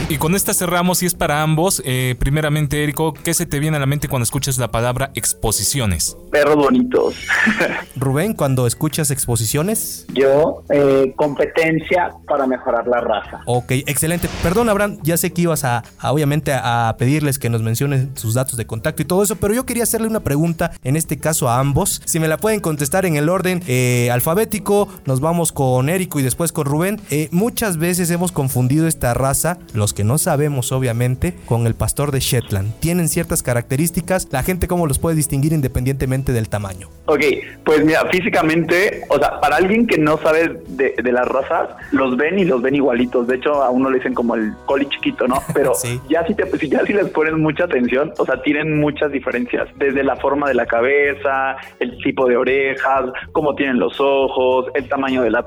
Y con esta cerramos y es para ambos. Eh, primeramente, Érico, ¿qué se te viene a la mente cuando escuchas la palabra exposiciones? Perros bonitos. Rubén, cuando escuchas exposiciones. Yo, eh, competencia para mejorar la raza. Ok, excelente. Perdón, Abraham, ya sé que ibas a, a, obviamente a pedirles que nos mencionen sus datos de contacto y todo eso, pero yo quería hacerle una pregunta, en este caso a ambos. Si me la pueden contestar en el orden eh, alfabético, nos vamos con Érico y después con Rubén. Eh, muchas veces hemos confundido esta raza, los que no sabemos obviamente, con el pastor de Shetland. Tienen ciertas características, la gente cómo los puede distinguir independientemente del tamaño. Ok, pues mira, físicamente, o sea, para alguien que no sabe de, de las razas, los ven y los ven igualitos. De hecho, a uno le dicen como el coli chiquito, ¿no? Pero Sí. ya si te, ya si les pones mucha atención, o sea, tienen muchas diferencias. Desde la forma de la cabeza, el tipo de orejas, cómo tienen los ojos, el tamaño de la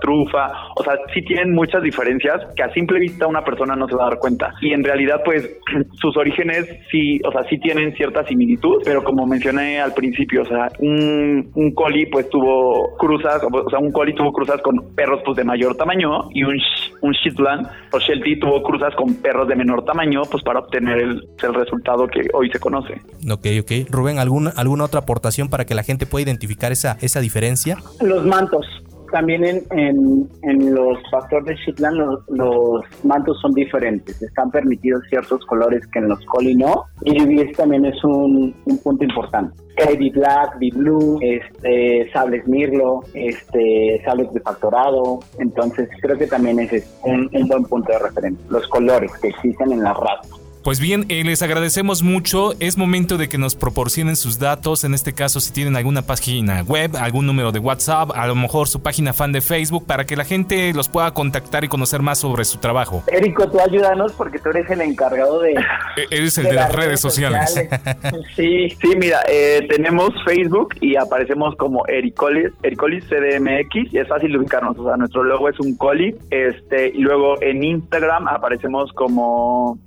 O sea, sí tienen muchas diferencias que a simple vista una persona no se va a dar cuenta. Y en realidad, pues, sus orígenes sí, o sea, sí tienen cierta similitud, pero como mencioné al principio, o sea, un, un collie pues tuvo cruzas, o sea, un collie tuvo cruzas con perros pues de mayor tamaño y un, sh- un Shetland o Sheltie tuvo cruzas con perros de menor tamaño pues para obtener el, el resultado que hoy se conoce. Ok, ok. Rubén, ¿alguna, ¿alguna otra aportación para que la gente pueda identificar esa, esa diferencia? Los mantos. También en, en, en los pastores de Shetland los, los mantos son diferentes. Están permitidos ciertos colores que en los Collie no. Y también es un, un punto importante. Heavy Black, Big Blue, este, sables Mirlo, este, sables de factorado. Entonces creo que también ese es un, un buen punto de referencia. Los colores que existen en las razas. Pues bien, eh, les agradecemos mucho. Es momento de que nos proporcionen sus datos. En este caso, si tienen alguna página web, algún número de WhatsApp, a lo mejor su página fan de Facebook, para que la gente los pueda contactar y conocer más sobre su trabajo. Érico, tú ayúdanos porque tú eres el encargado de, Eh, Eres el de las redes sociales. sí, Sí, mira, eh, tenemos Facebook y aparecemos como Ericolis, Ericolis CDMX y es fácil de ubicarnos. O sea, nuestro logo es un coli. Este, y luego en Instagram aparecemos como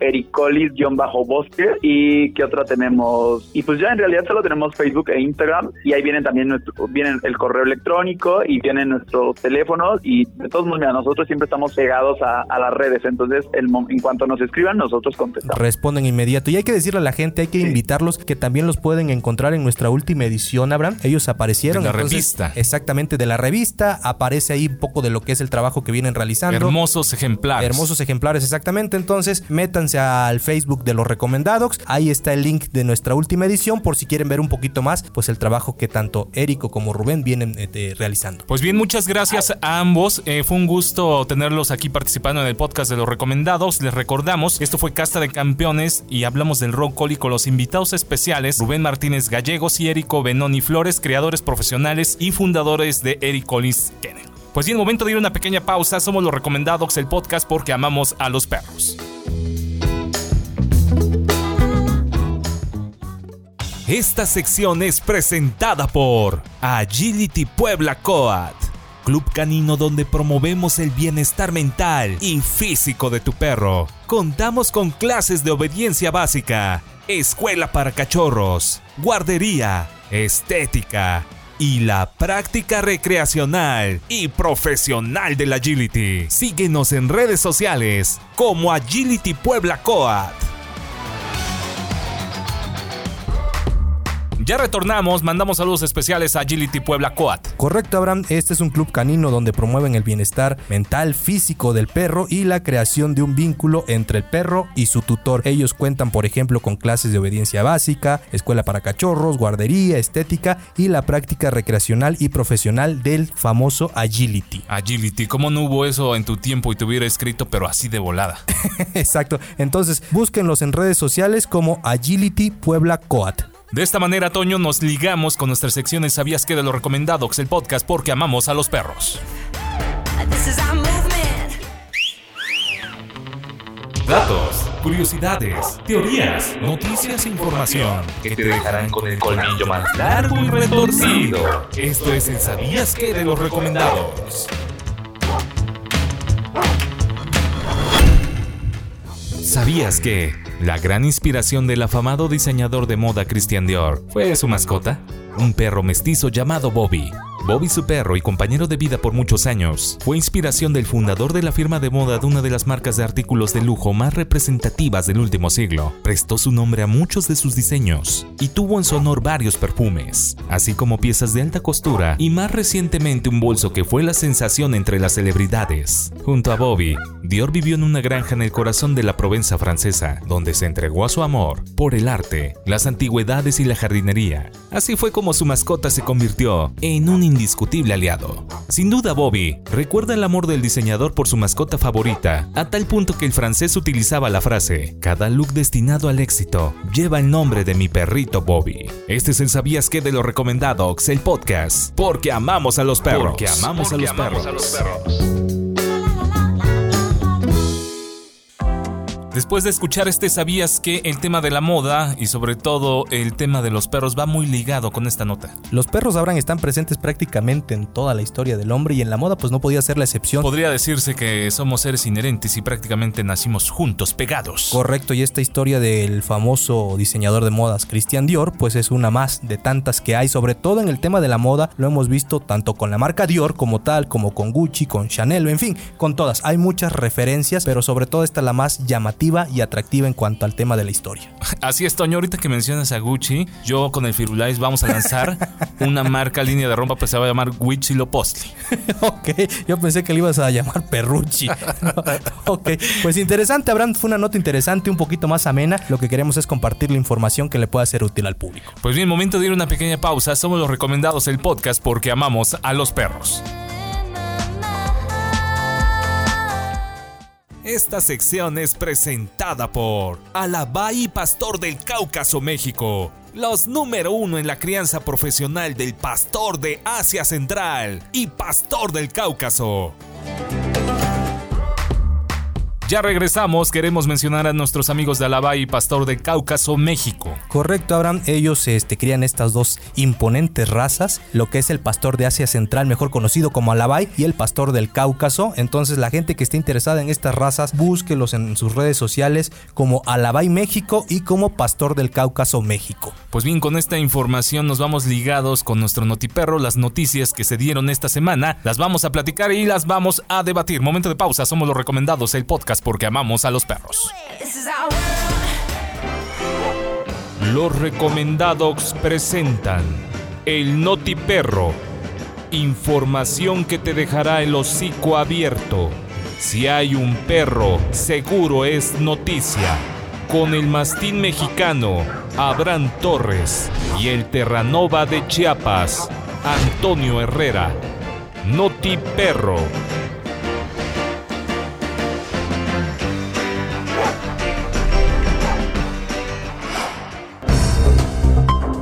Ericolis-bosque. ¿Y qué otra tenemos? Y pues ya en realidad solo tenemos Facebook e Instagram. Y ahí vienen también nuestro, vienen el correo electrónico y vienen nuestros teléfonos. Y de todos modos, mira, nosotros siempre estamos pegados a, a las redes. Entonces, el, en cuanto nos escriban, nosotros contestamos. Responden inmediato. Y hay que decirle a la gente, hay que invitarlos que también los pueden encontrar en nuestra última edición, Abraham. Ellos aparecieron. De la entonces, revista. Exactamente, de la revista. Aparece ahí un poco de lo que es el trabajo que vienen realizando. Hermosos ejemplares. Hermosos ejemplares, exactamente. Entonces, métanse al Facebook Facebook de los recomendados. Ahí está el link de nuestra última edición por si quieren ver un poquito más pues el trabajo que tanto Érico como Rubén vienen eh, realizando. Pues bien, muchas gracias a ambos. Eh, fue un gusto tenerlos aquí participando en el podcast de los recomendados. Les recordamos, esto fue Casta de Campeones y hablamos del rock y con los invitados especiales Rubén Martínez Gallegos y Érico Benoni Flores, creadores profesionales y fundadores de Eric Collins Kennel. Pues bien, momento de ir a una pequeña pausa. Somos los recomendados, el podcast porque amamos a los perros. Esta sección es presentada por Agility Puebla Coat, club canino donde promovemos el bienestar mental y físico de tu perro. Contamos con clases de obediencia básica, escuela para cachorros, guardería, estética y la práctica recreacional y profesional del agility. Síguenos en redes sociales como Agility Puebla Coat. Ya retornamos, mandamos saludos especiales a Agility Puebla Coat. Correcto, Abraham. Este es un club canino donde promueven el bienestar mental, físico del perro y la creación de un vínculo entre el perro y su tutor. Ellos cuentan, por ejemplo, con clases de obediencia básica, escuela para cachorros, guardería, estética y la práctica recreacional y profesional del famoso Agility. Agility, ¿cómo no hubo eso en tu tiempo y te hubiera escrito, pero así de volada? Exacto. Entonces, búsquenlos en redes sociales como Agility Puebla Coat. De esta manera, Toño, nos ligamos con nuestras secciones ¿Sabías qué de lo recomendado? el podcast porque amamos a los perros. Datos, curiosidades, teorías, noticias e información que te dejarán con el colmillo más largo y retorcido. Esto es el ¿Sabías qué de los recomendados? ¿Sabías que la gran inspiración del afamado diseñador de moda Christian Dior fue su mascota? Un perro mestizo llamado Bobby, Bobby, su perro y compañero de vida por muchos años, fue inspiración del fundador de la firma de moda de una de las marcas de artículos de lujo más representativas del último siglo. Prestó su nombre a muchos de sus diseños y tuvo en su honor varios perfumes, así como piezas de alta costura y más recientemente un bolso que fue la sensación entre las celebridades. Junto a Bobby, Dior vivió en una granja en el corazón de la Provenza francesa, donde se entregó a su amor por el arte, las antigüedades y la jardinería. Así fue como su mascota se convirtió en un indiscutible aliado. Sin duda, Bobby recuerda el amor del diseñador por su mascota favorita, a tal punto que el francés utilizaba la frase: Cada look destinado al éxito lleva el nombre de mi perrito Bobby. Este es el Sabías que de lo recomendado, el podcast, porque amamos a los perros. Porque amamos, a, los perros. a los perros. Después de escuchar este, ¿sabías que el tema de la moda y sobre todo el tema de los perros va muy ligado con esta nota? Los perros ahora están presentes prácticamente en toda la historia del hombre y en la moda pues no podía ser la excepción. Podría decirse que somos seres inherentes y prácticamente nacimos juntos, pegados. Correcto, y esta historia del famoso diseñador de modas Christian Dior pues es una más de tantas que hay, sobre todo en el tema de la moda, lo hemos visto tanto con la marca Dior como tal, como con Gucci, con Chanel, en fin, con todas. Hay muchas referencias, pero sobre todo esta la más llamativa y atractiva en cuanto al tema de la historia. Así es, Toño, ahorita que mencionas a Gucci, yo con el Firulais vamos a lanzar una marca línea de ropa, pues se va a llamar Gucci Lopostli. ok, yo pensé que le ibas a llamar Perrucci. ok, pues interesante, Abraham, fue una nota interesante, un poquito más amena. Lo que queremos es compartir la información que le pueda ser útil al público. Pues bien, momento de ir a una pequeña pausa. Somos los recomendados del podcast porque amamos a los perros. Esta sección es presentada por Alabay Pastor del Cáucaso, México. Los número uno en la crianza profesional del pastor de Asia Central y pastor del Cáucaso. Ya regresamos, queremos mencionar a nuestros amigos de Alabay y Pastor de Cáucaso, México. Correcto, Abraham. Ellos este, crían estas dos imponentes razas, lo que es el pastor de Asia Central, mejor conocido como Alabay, y el pastor del Cáucaso. Entonces, la gente que esté interesada en estas razas, búsquelos en sus redes sociales como Alabay México y como Pastor del Cáucaso México. Pues bien, con esta información nos vamos ligados con nuestro notiperro. Las noticias que se dieron esta semana las vamos a platicar y las vamos a debatir. Momento de pausa, somos los recomendados, el podcast porque amamos a los perros. Los recomendados presentan el Noti Perro. Información que te dejará el hocico abierto. Si hay un perro, seguro es noticia. con el mastín mexicano Abraham Torres y el Terranova de Chiapas Antonio Herrera. Noti Perro.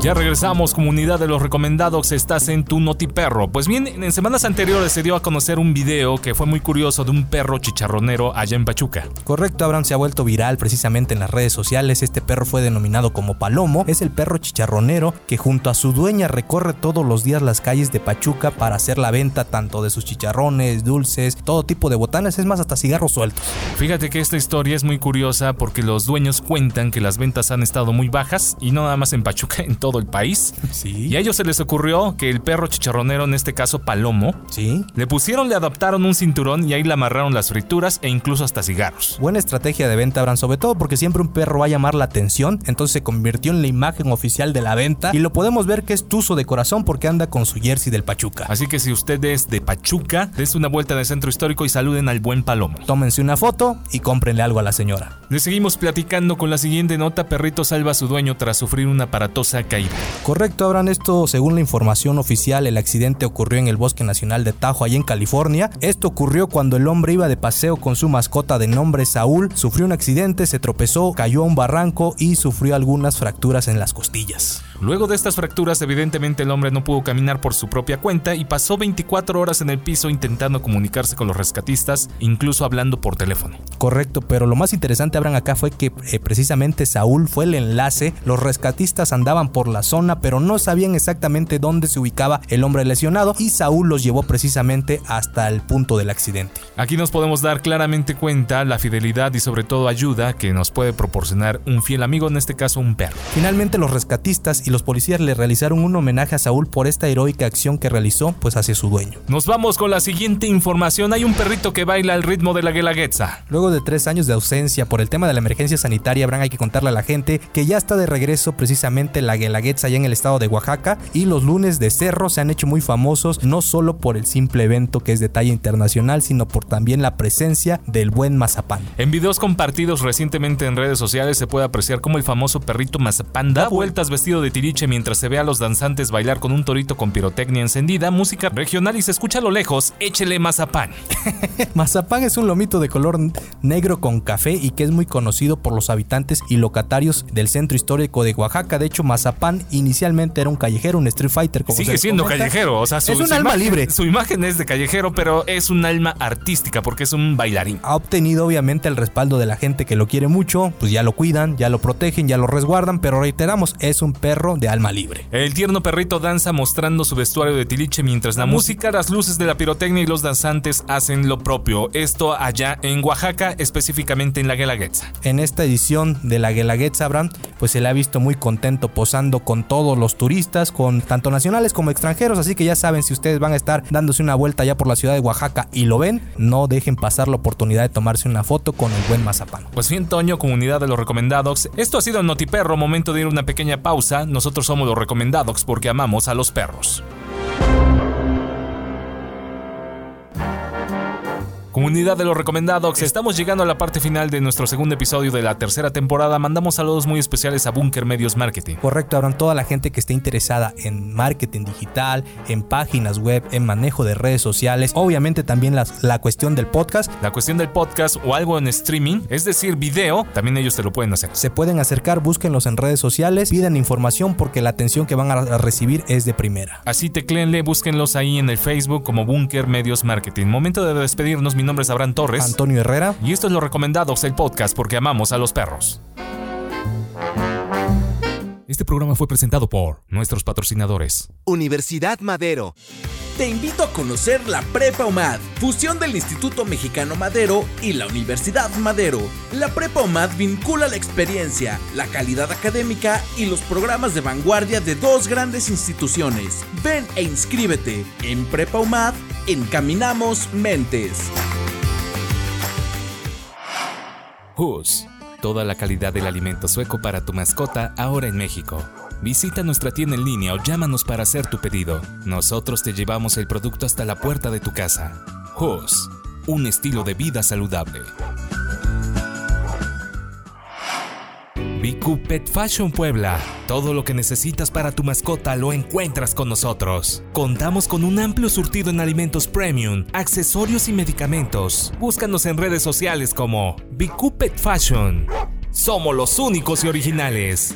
Ya regresamos, comunidad de los recomendados, estás en tu Notiperro. Pues bien, en semanas anteriores se dio a conocer un video que fue muy curioso de un perro chicharronero allá en Pachuca. Correcto, Abraham se ha vuelto viral precisamente en las redes sociales. Este perro fue denominado como Palomo. Es el perro chicharronero que junto a su dueña recorre todos los días las calles de Pachuca para hacer la venta tanto de sus chicharrones, dulces, todo tipo de botanas, es más, hasta cigarros sueltos. Fíjate que esta historia es muy curiosa porque los dueños cuentan que las ventas han estado muy bajas y no nada más en Pachuca, en todo el país. Sí. Y a ellos se les ocurrió que el perro chicharronero, en este caso Palomo, Sí. le pusieron, le adaptaron un cinturón y ahí le amarraron las frituras e incluso hasta cigarros. Buena estrategia de venta, Abraham, sobre todo porque siempre un perro va a llamar la atención, entonces se convirtió en la imagen oficial de la venta y lo podemos ver que es tuzo de corazón porque anda con su jersey del Pachuca. Así que si usted es de Pachuca, des una vuelta de centro histórico y saluden al buen Palomo. Tómense una foto y cómprenle algo a la señora. Le seguimos platicando con la siguiente nota. Perrito salva a su dueño tras sufrir una aparatosa caída. Correcto, Abraham, esto según la información oficial, el accidente ocurrió en el Bosque Nacional de Tahoe, allá en California. Esto ocurrió cuando el hombre iba de paseo con su mascota de nombre Saúl, sufrió un accidente, se tropezó, cayó a un barranco y sufrió algunas fracturas en las costillas. Luego de estas fracturas, evidentemente el hombre no pudo caminar por su propia cuenta y pasó 24 horas en el piso intentando comunicarse con los rescatistas, incluso hablando por teléfono. Correcto, pero lo más interesante, Abraham, acá fue que eh, precisamente Saúl fue el enlace. Los rescatistas andaban por la zona, pero no sabían exactamente dónde se ubicaba el hombre lesionado y Saúl los llevó precisamente hasta el punto del accidente. Aquí nos podemos dar claramente cuenta la fidelidad y sobre todo ayuda que nos puede proporcionar un fiel amigo, en este caso un perro. Finalmente los rescatistas y los policías le realizaron un homenaje a Saúl por esta heroica acción que realizó pues hacia su dueño. Nos vamos con la siguiente información. Hay un perrito que baila al ritmo de la guelaguetza. Luego de tres años de ausencia por el tema de la emergencia sanitaria, Abraham, hay que contarle a la gente que ya está de regreso precisamente la Guelaguetza allá en el estado de Oaxaca y los lunes de cerro se han hecho muy famosos no solo por el simple evento que es de talla internacional, sino por también la presencia del buen mazapán. En videos compartidos recientemente en redes sociales se puede apreciar cómo el famoso perrito mazapán da vueltas vestido de tiriche mientras se ve a los danzantes bailar con un torito con pirotecnia encendida, música regional y se escucha a lo lejos, échele mazapán. Mazapán es un lomito de color negro con café y que es muy conocido por los habitantes y locatarios del centro histórico de Oaxaca. De hecho, Mazapán inicialmente era un callejero, un street fighter. Como Sigue siendo comenta. callejero, o sea, su, Es un su alma imagen- libre. Su imagen es de callejero, pero es un alma artística porque es un bailarín. Ha obtenido obviamente el respaldo de la gente que lo quiere mucho, pues ya lo cuidan, ya lo protegen, ya lo resguardan, pero reiteramos, es un perro de alma libre. El tierno perrito danza mostrando su vestuario de tiliche mientras la música, las luces de la pirotecnia y los danzantes hacen lo propio. Esto allá en Oaxaca, específicamente en la Guelaguetza. En esta edición de la Guelaguetza, Abraham, pues se le ha visto muy contento posando con todos los turistas, con tanto nacionales como extranjeros, así que ya saben, si ustedes van a estar dándose una vuelta ya por la ciudad de Oaxaca y lo ven, no dejen pasar la oportunidad de tomarse una foto con el buen mazapán. Pues bien, Toño, comunidad de los recomendados, esto ha sido el Notiperro, momento de ir una pequeña pausa. Nosotros somos los recomendados porque amamos a los perros. Comunidad de los recomendados, estamos llegando a la parte final de nuestro segundo episodio de la tercera temporada. Mandamos saludos muy especiales a Bunker Medios Marketing. Correcto, Abraham, toda la gente que esté interesada en marketing digital, en páginas web, en manejo de redes sociales, obviamente también las- la cuestión del podcast, La cuestión del podcast o algo en streaming, es decir, video, también ellos te lo pueden hacer. se pueden acercar, búsquenlos en redes sociales, pidan información porque la atención que van a recibir es de primera. Así tecléenle, búsquenlos ahí en el Facebook como Bunker Medios Marketing. Momento de despedirnos, mi nombre es Abraham Torres. Antonio Herrera, Y esto es lo recomendados el podcast porque amamos a los perros. Este programa fue presentado por nuestros patrocinadores. Universidad Madero. Te invito a conocer la Prepa UMAD, fusión del Instituto Mexicano Madero y la Universidad Madero. La Prepa UMAD vincula la experiencia, la calidad académica y los programas de vanguardia de dos grandes instituciones. Ven e inscríbete. En Prepa UMAD, encaminamos mentes. Hus, toda la calidad del alimento sueco para tu mascota ahora en México. Visita nuestra tienda en línea o llámanos para hacer tu pedido. Nosotros te llevamos el producto hasta la puerta de tu casa. Hus, un estilo de vida saludable. BQ Pet Fashion Puebla. Todo lo que necesitas para tu mascota lo encuentras con nosotros. Contamos con un amplio surtido en alimentos premium, accesorios y medicamentos. Búscanos en redes sociales como BQ Fashion. Somos los únicos y originales.